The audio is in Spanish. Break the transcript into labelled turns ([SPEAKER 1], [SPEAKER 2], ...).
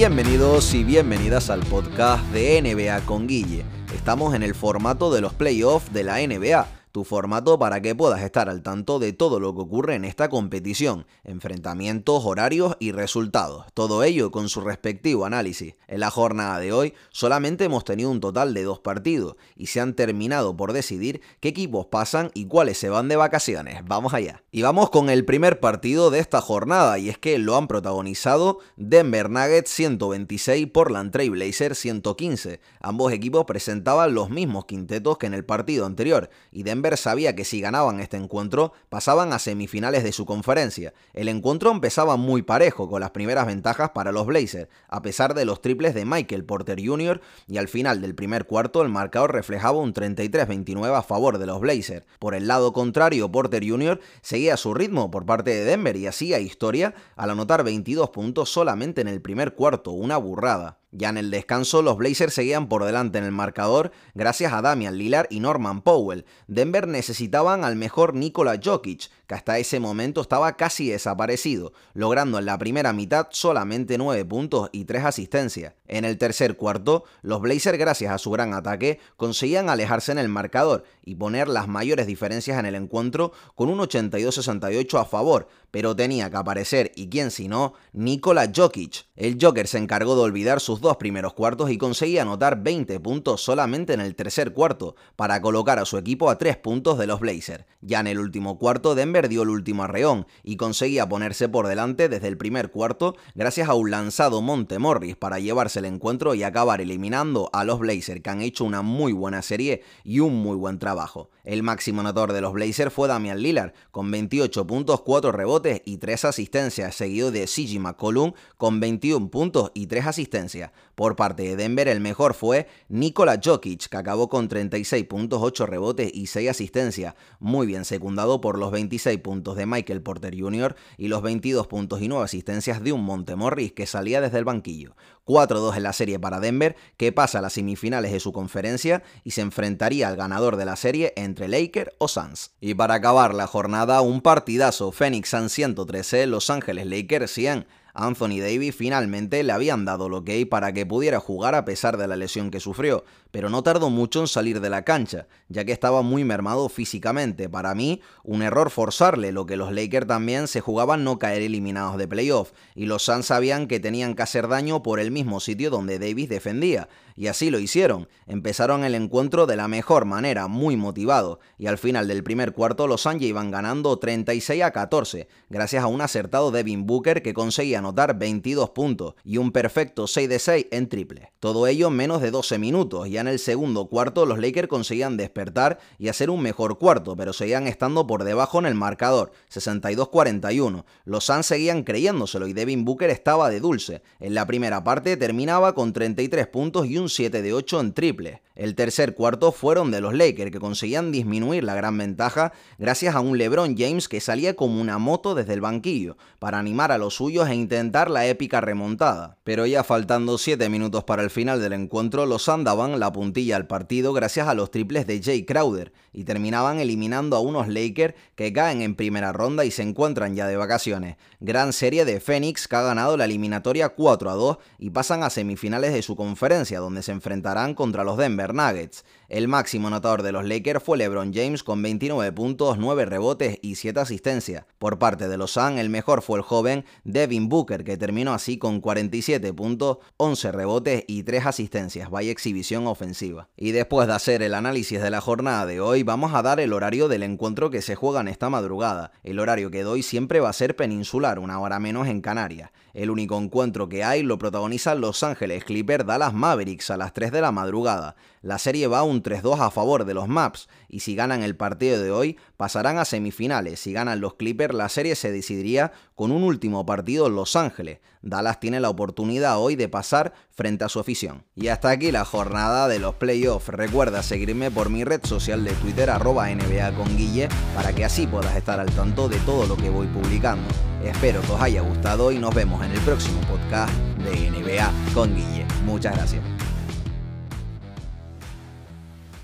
[SPEAKER 1] Bienvenidos y bienvenidas al podcast de NBA con Guille. Estamos en el formato de los playoffs de la NBA tu formato para que puedas estar al tanto de todo lo que ocurre en esta competición, enfrentamientos, horarios y resultados, todo ello con su respectivo análisis. En la jornada de hoy solamente hemos tenido un total de dos partidos y se han terminado por decidir qué equipos pasan y cuáles se van de vacaciones. Vamos allá. Y vamos con el primer partido de esta jornada y es que lo han protagonizado Denver Nuggets 126, Portland Trail Blazers 115. Ambos equipos presentaban los mismos quintetos que en el partido anterior y Denver Denver sabía que si ganaban este encuentro pasaban a semifinales de su conferencia. El encuentro empezaba muy parejo con las primeras ventajas para los Blazers, a pesar de los triples de Michael Porter Jr. y al final del primer cuarto el marcador reflejaba un 33-29 a favor de los Blazers. Por el lado contrario, Porter Jr. seguía su ritmo por parte de Denver y hacía historia al anotar 22 puntos solamente en el primer cuarto, una burrada. Ya en el descanso, los Blazers seguían por delante en el marcador gracias a Damian Lillard y Norman Powell. Denver necesitaban al mejor Nikola Jokic, que hasta ese momento estaba casi desaparecido, logrando en la primera mitad solamente 9 puntos y 3 asistencias. En el tercer cuarto, los Blazers, gracias a su gran ataque, conseguían alejarse en el marcador y poner las mayores diferencias en el encuentro con un 82-68 a favor, pero tenía que aparecer, y quién si no, Nikola Jokic. El Joker se encargó de olvidar sus dos primeros cuartos y conseguía anotar 20 puntos solamente en el tercer cuarto, para colocar a su equipo a 3 puntos de los Blazers. Ya en el último cuarto, Denver dio el último arreón y conseguía ponerse por delante desde el primer cuarto gracias a un lanzado Monte Morris para llevarse el encuentro y acabar eliminando a los Blazers que han hecho una muy buena serie y un muy buen trabajo. El máximo anotador de los Blazers fue Damian Lillard con 28 puntos, 4 rebotes y 3 asistencias, seguido de CJ McCollum con 21 puntos y 3 asistencias. Por parte de Denver, el mejor fue Nikola Jokic, que acabó con 36 puntos, 8 rebotes y 6 asistencias, muy bien secundado por los 26 puntos de Michael Porter Jr. y los 22 puntos y 9 asistencias de un Montemorris que salía desde el banquillo. 4-2 en la serie para Denver, que pasa a las semifinales de su conferencia y se enfrentaría al ganador de la serie entre Lakers o Suns. Y para acabar la jornada, un partidazo Phoenix Suns 113, Los Ángeles Lakers 100. Anthony Davis finalmente le habían dado lo que hay para que pudiera jugar a pesar de la lesión que sufrió, pero no tardó mucho en salir de la cancha, ya que estaba muy mermado físicamente. Para mí, un error forzarle, lo que los Lakers también se jugaban no caer eliminados de playoff, y los Suns sabían que tenían que hacer daño por el mismo sitio donde Davis defendía, y así lo hicieron. Empezaron el encuentro de la mejor manera, muy motivado, y al final del primer cuarto los Suns iban ganando 36 a 14, gracias a un acertado Devin Booker que conseguía anotar 22 puntos y un perfecto 6 de 6 en triple. Todo ello en menos de 12 minutos, ya en el segundo cuarto los Lakers conseguían despertar y hacer un mejor cuarto, pero seguían estando por debajo en el marcador, 62-41. Los Suns seguían creyéndoselo y Devin Booker estaba de dulce. En la primera parte terminaba con 33 puntos y un 7 de 8 en triple. El tercer cuarto fueron de los Lakers, que conseguían disminuir la gran ventaja gracias a un LeBron James que salía como una moto desde el banquillo, para animar a los suyos e intentar la épica remontada. Pero ya faltando 7 minutos para el final del encuentro, los andaban la puntilla al partido gracias a los triples de Jay Crowder, y terminaban eliminando a unos Lakers que caen en primera ronda y se encuentran ya de vacaciones. Gran serie de Phoenix que ha ganado la eliminatoria 4 a 2 y pasan a semifinales de su conferencia, donde se enfrentarán contra los Nuggets. El máximo anotador de los Lakers fue LeBron James con 29 puntos, 9 rebotes y 7 asistencias. Por parte de los Suns, el mejor fue el joven Devin Booker, que terminó así con 47 puntos, 11 rebotes y 3 asistencias. Vaya exhibición ofensiva. Y después de hacer el análisis de la jornada de hoy, vamos a dar el horario del encuentro que se juega en esta madrugada. El horario que doy siempre va a ser peninsular, una hora menos en Canarias. El único encuentro que hay lo protagonizan Los Ángeles Clippers Dallas Mavericks a las 3 de la madrugada. La serie va un 3-2 a favor de los Maps y si ganan el partido de hoy pasarán a semifinales. Si ganan los Clippers la serie se decidiría con un último partido en Los Ángeles. Dallas tiene la oportunidad hoy de pasar frente a su afición. Y hasta aquí la jornada de los playoffs. Recuerda seguirme por mi red social de Twitter arroba NBA con Guille para que así puedas estar al tanto de todo lo que voy publicando. Espero que os haya gustado y nos vemos en el próximo podcast de NBA con Guille. Muchas gracias.